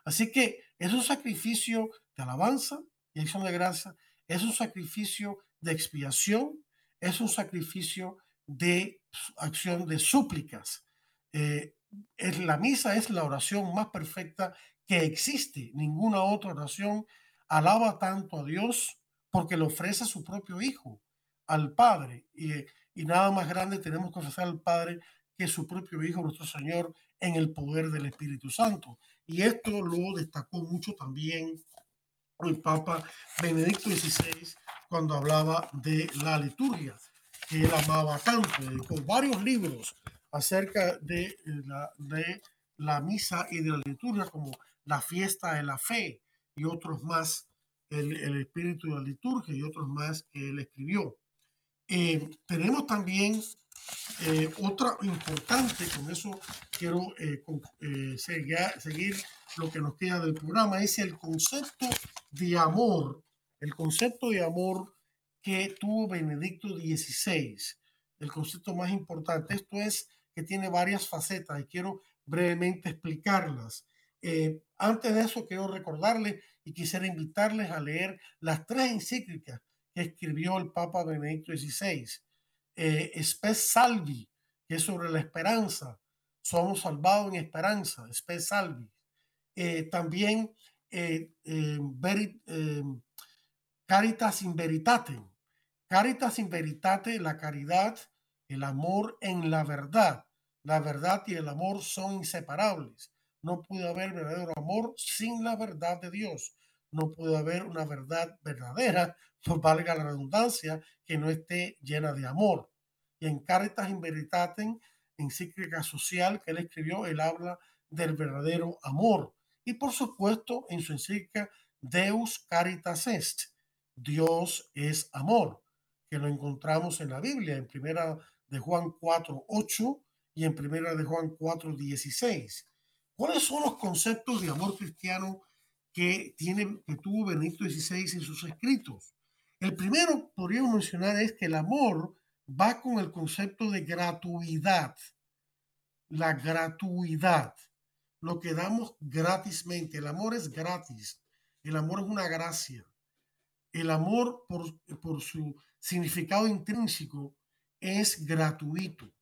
Así que es un sacrificio de alabanza y acción de gracia, es un sacrificio de expiación, es un sacrificio de acción de súplicas. Eh, es, la misa es la oración más perfecta que existe. Ninguna otra oración alaba tanto a Dios porque le ofrece su propio Hijo, al Padre. Y, y nada más grande tenemos que ofrecer al Padre que su propio Hijo, nuestro Señor, en el poder del Espíritu Santo. Y esto lo destacó mucho también el Papa Benedicto XVI cuando hablaba de la liturgia, que él amaba tanto. Dedicó varios libros acerca de la, de la misa y de la liturgia, como la fiesta de la fe y otros más, el, el espíritu de la liturgia y otros más que él escribió. Eh, tenemos también eh, otra importante, con eso quiero eh, eh, seguir, seguir, lo que nos queda del programa, es el concepto de amor, el concepto de amor que tuvo Benedicto XVI, el concepto más importante. Esto es que tiene varias facetas y quiero brevemente explicarlas. Eh, antes de eso, quiero recordarles y quisiera invitarles a leer las tres encíclicas escribió el Papa Benedicto XVI. Eh, Salvi, que es sobre la esperanza. Somos salvados en esperanza, Spes Salvi. Eh, también eh, Caritas in Veritate. Caritas in Veritate, la caridad, el amor en la verdad. La verdad y el amor son inseparables. No puede haber verdadero amor sin la verdad de Dios. No puede haber una verdad verdadera, pues valga la redundancia, que no esté llena de amor. Y en Caritas in Veritatem, encíclica social que él escribió, él habla del verdadero amor. Y por supuesto, en su encíclica Deus Caritas Est, Dios es amor, que lo encontramos en la Biblia, en primera de Juan 4, 8 y en primera de Juan 4, 16. ¿Cuáles son los conceptos de amor cristiano que, tiene, que tuvo Benedicto XVI en sus escritos? El primero, podríamos mencionar, es que el amor va con el concepto de gratuidad. La gratuidad, lo que damos gratismente. El amor es gratis. El amor es una gracia. El amor, por, por su significado intrínseco, es gratuito.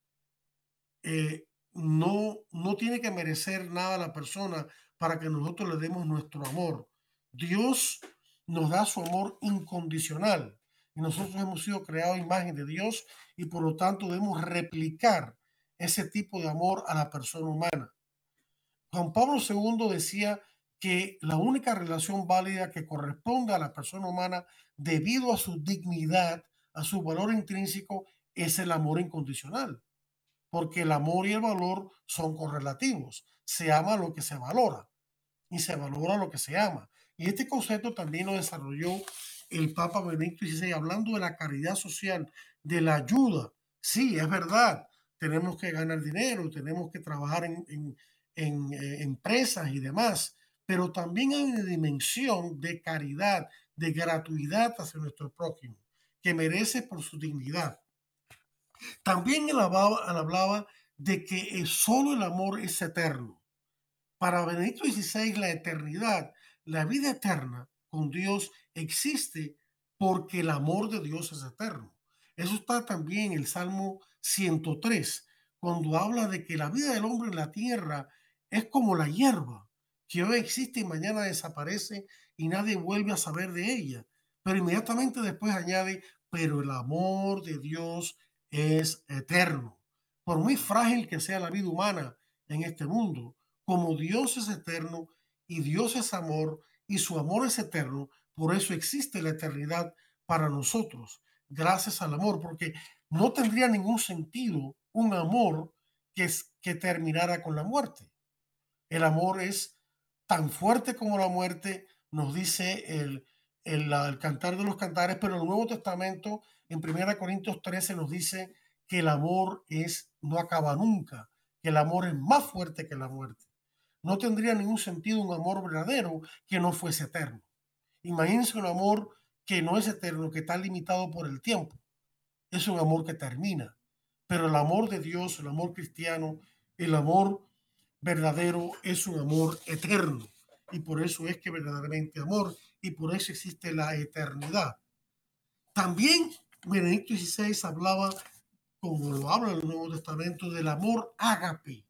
Eh, no, no tiene que merecer nada a la persona para que nosotros le demos nuestro amor. Dios nos da su amor incondicional y nosotros hemos sido creados imagen de Dios y por lo tanto debemos replicar ese tipo de amor a la persona humana. Juan Pablo II decía que la única relación válida que corresponde a la persona humana debido a su dignidad, a su valor intrínseco, es el amor incondicional. Porque el amor y el valor son correlativos. Se ama lo que se valora y se valora lo que se ama. Y este concepto también lo desarrolló el Papa Benedicto XVI hablando de la caridad social, de la ayuda. Sí, es verdad, tenemos que ganar dinero, tenemos que trabajar en, eh, empresas y demás, pero también hay una dimensión de caridad, de gratuidad hacia nuestro prójimo, que merece por su dignidad. También él hablaba, hablaba de que solo el amor es eterno. Para Benedicto XVI la eternidad, la vida eterna con Dios existe porque el amor de Dios es eterno. Eso está también en el Salmo 103, cuando habla de que la vida del hombre en la tierra es como la hierba, que hoy existe y mañana desaparece y nadie vuelve a saber de ella. Pero inmediatamente después añade, pero el amor de Dios es eterno. Por muy frágil que sea la vida humana en este mundo, como Dios es eterno y Dios es amor y su amor es eterno, por eso existe la eternidad para nosotros, gracias al amor, porque no tendría ningún sentido un amor que, que terminara con la muerte. El amor es tan fuerte como la muerte, nos dice el, el, el cantar de los cantares, pero el Nuevo Testamento en 1 Corintios 13 nos dice que el amor es no acaba nunca, que el amor es más fuerte que la muerte. No tendría ningún sentido un amor verdadero que no fuese eterno. Imagínense un amor que no es eterno, que está limitado por el tiempo. Es un amor que termina. Pero el amor de Dios, el amor cristiano, el amor verdadero es un amor eterno. Y por eso es que verdaderamente amor y por eso existe la eternidad. También Benedicto XVI hablaba, como lo habla el Nuevo Testamento, del amor ágape,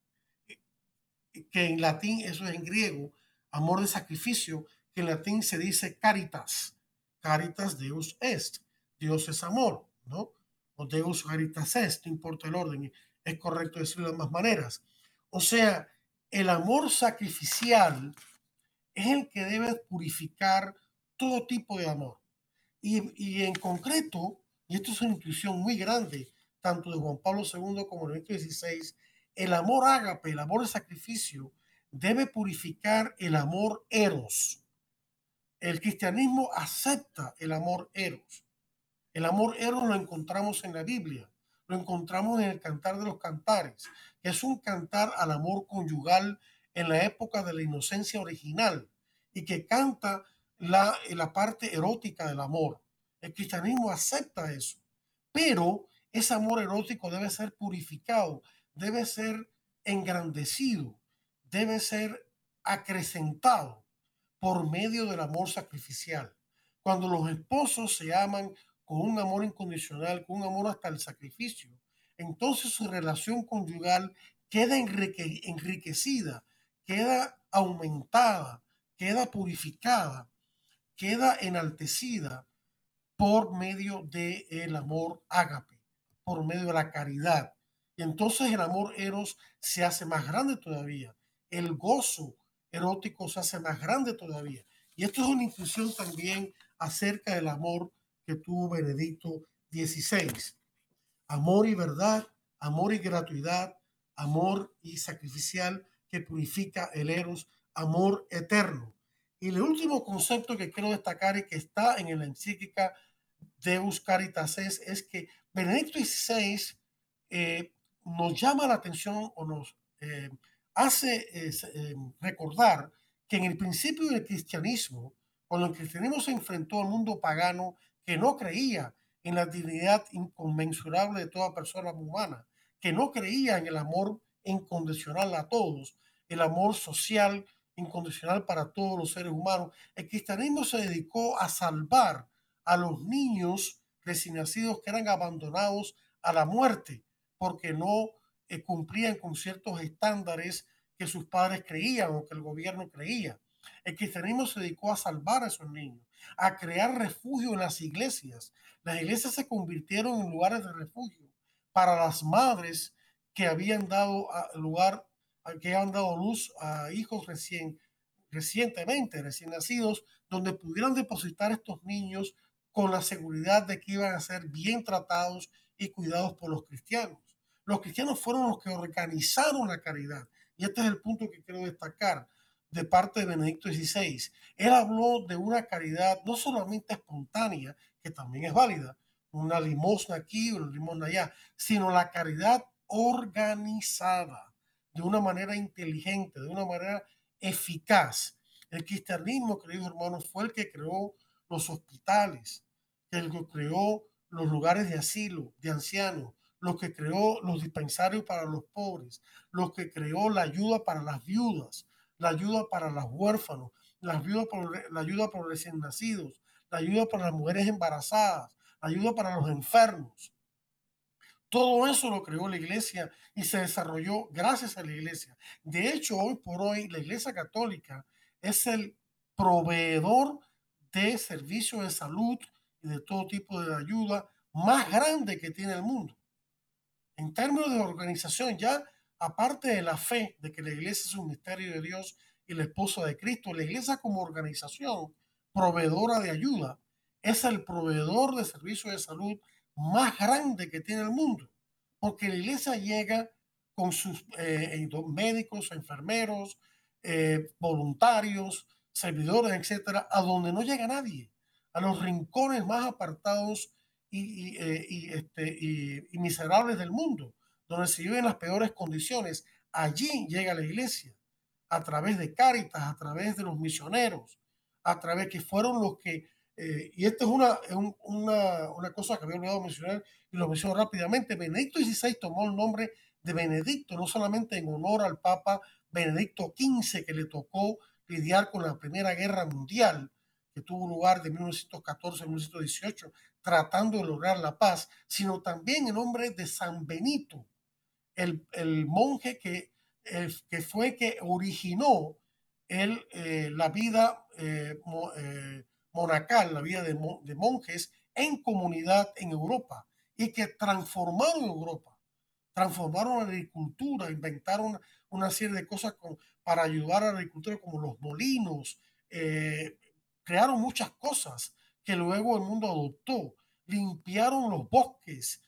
que en latín eso es en griego, amor de sacrificio, que en latín se dice caritas. Caritas Deus est. Dios es amor, ¿no? O Deus caritas est, no importa el orden, es correcto decirlo de ambas maneras. O sea, el amor sacrificial es el que debe purificar todo tipo de amor. Y, y en concreto, y esto es una intuición muy grande, tanto de Juan Pablo II como de XVI, el amor ágape, el amor de sacrificio, debe purificar el amor eros. El cristianismo acepta el amor eros. El amor eros lo encontramos en la Biblia, lo encontramos en el Cantar de los Cantares, que es un cantar al amor conyugal en la época de la inocencia original y que canta la, la parte erótica del amor. El cristianismo acepta eso, pero ese amor erótico debe ser purificado, debe ser engrandecido, debe ser acrecentado por medio del amor sacrificial. Cuando los esposos se aman con un amor incondicional, con un amor hasta el sacrificio, entonces su relación conyugal queda enriquecida, queda aumentada, queda purificada, queda enaltecida por medio del el amor ágape, por medio de la caridad, y entonces el amor eros se hace más grande todavía. El gozo erótico se hace más grande todavía. Y esto es una intuición también acerca del amor que tuvo Benedicto XVI. Amor y verdad, amor y gratuidad, amor y sacrificial que purifica el eros, amor eterno. Y el último concepto que quiero destacar y que está en la encíclica Deus Caritas es, es que Benedicto XVI nos llama la atención o nos eh, hace eh, recordar que en el principio del cristianismo, cuando el cristianismo se enfrentó al mundo pagano que no creía en la dignidad inconmensurable de toda persona humana, que no creía en el amor incondicional a todos, el amor social incondicional para todos los seres humanos, el cristianismo se dedicó a salvar a los niños recién nacidos que eran abandonados a la muerte porque no eh, cumplían con ciertos estándares que sus padres creían o que el gobierno creía. El cristianismo se dedicó a salvar a esos niños, a crear refugio en las iglesias. Las iglesias se convirtieron en lugares de refugio para las madres que habían dado lugar, que han dado luz a hijos recién, recientemente, recién nacidos, donde pudieran depositar estos niños con la seguridad de que iban a ser bien tratados y cuidados por los cristianos. Los cristianos fueron los que organizaron la caridad. Y este es el punto que quiero destacar de parte de Benedicto XVI. Él habló de una caridad no solamente espontánea, que también es válida, una limosna aquí o una limosna allá, sino la caridad organizada de una manera inteligente, de una manera eficaz. El cristianismo, queridos hermanos, fue el que creó los hospitales, el que creó los lugares de asilo de ancianos, los que creó los dispensarios para los pobres, los que creó la ayuda para las viudas, la ayuda para los huérfanos, la ayuda, por, la ayuda para los recién nacidos, la ayuda para las mujeres embarazadas, la ayuda para los enfermos. Todo eso lo creó la iglesia y se desarrolló gracias a la iglesia. De hecho, hoy por hoy la iglesia católica es el proveedor de servicios de salud y de todo tipo de ayuda más grande que tiene el mundo. En términos de organización, ya aparte de la fe de que la iglesia es un misterio de Dios y la esposa de Cristo, la iglesia como organización proveedora de ayuda es el proveedor de servicios de salud más grande que tiene el mundo, porque la iglesia llega con sus eh, médicos, enfermeros, eh, voluntarios, servidores, etcétera, a donde no llega nadie, a los rincones más apartados y, eh, este, y miserables del mundo, donde se viven las peores condiciones. Allí llega la iglesia, a través de Cáritas, a través de los misioneros, a través que fueron los que, eh, y esto es una, una, una, cosa que había olvidado mencionar y lo menciono rápidamente, Benedicto XVI tomó el nombre de Benedicto, no solamente en honor al Papa Benedicto XV, que le tocó lidiar con la Primera Guerra Mundial, que tuvo lugar de 1914 a 1918, tratando de lograr la paz, sino también en nombre de San Benito, el, el monje que, que fue que originó el, eh, la vida eh, eh, monacal, la vida de, monjes en comunidad en Europa y que transformaron Europa, transformaron la agricultura, inventaron una serie de cosas para ayudar a la agricultura como los molinos, crearon muchas cosas que luego el mundo adoptó, limpiaron los bosques,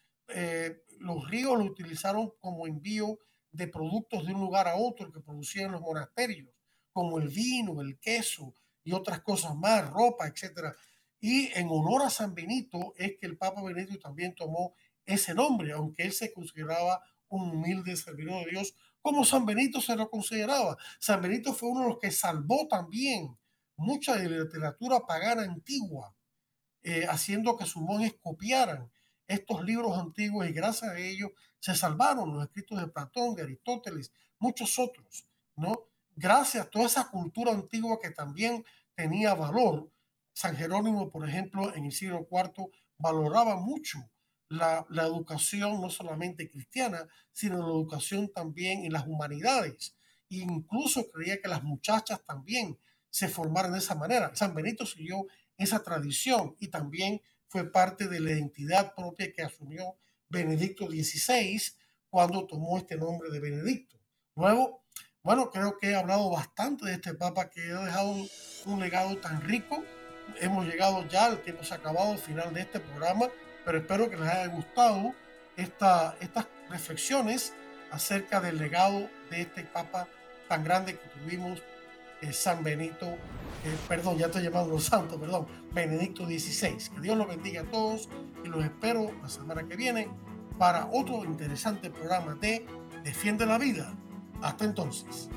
los ríos lo utilizaron como envío de productos de un lugar a otro que producían los monasterios, como el vino, el queso y otras cosas más, ropa, etc. Y en honor a San Benito es que el Papa Benedicto también tomó ese nombre, aunque él se consideraba un humilde servidor de Dios, como San Benito se lo consideraba. San Benito fue uno de los que salvó también mucha de la literatura pagana antigua, eh, haciendo que sus monjes copiaran estos libros antiguos y gracias a ellos se salvaron los escritos de Platón, de Aristóteles, muchos otros, ¿no? Gracias a toda esa cultura antigua que también tenía valor. San Jerónimo, por ejemplo, en el siglo IV valoraba mucho la, la educación no solamente cristiana, sino la educación también en las humanidades. E incluso creía que las muchachas también se formaran de esa manera. San Benito siguió esa tradición y también fue parte de la identidad propia que asumió Benedicto XVI cuando tomó este nombre de Benedicto. Luego, bueno, creo que he hablado bastante de este Papa que ha dejado un, legado tan rico. Hemos llegado ya al tiempo se ha acabado al final de este programa, pero espero que les haya gustado esta, estas reflexiones acerca del legado de este Papa tan grande que tuvimos San Benito, eh, perdón, ya estoy llamando los santos, perdón, Benedicto XVI. Que Dios los bendiga a todos y los espero la semana que viene para otro interesante programa de Defiende la Vida. Hasta entonces.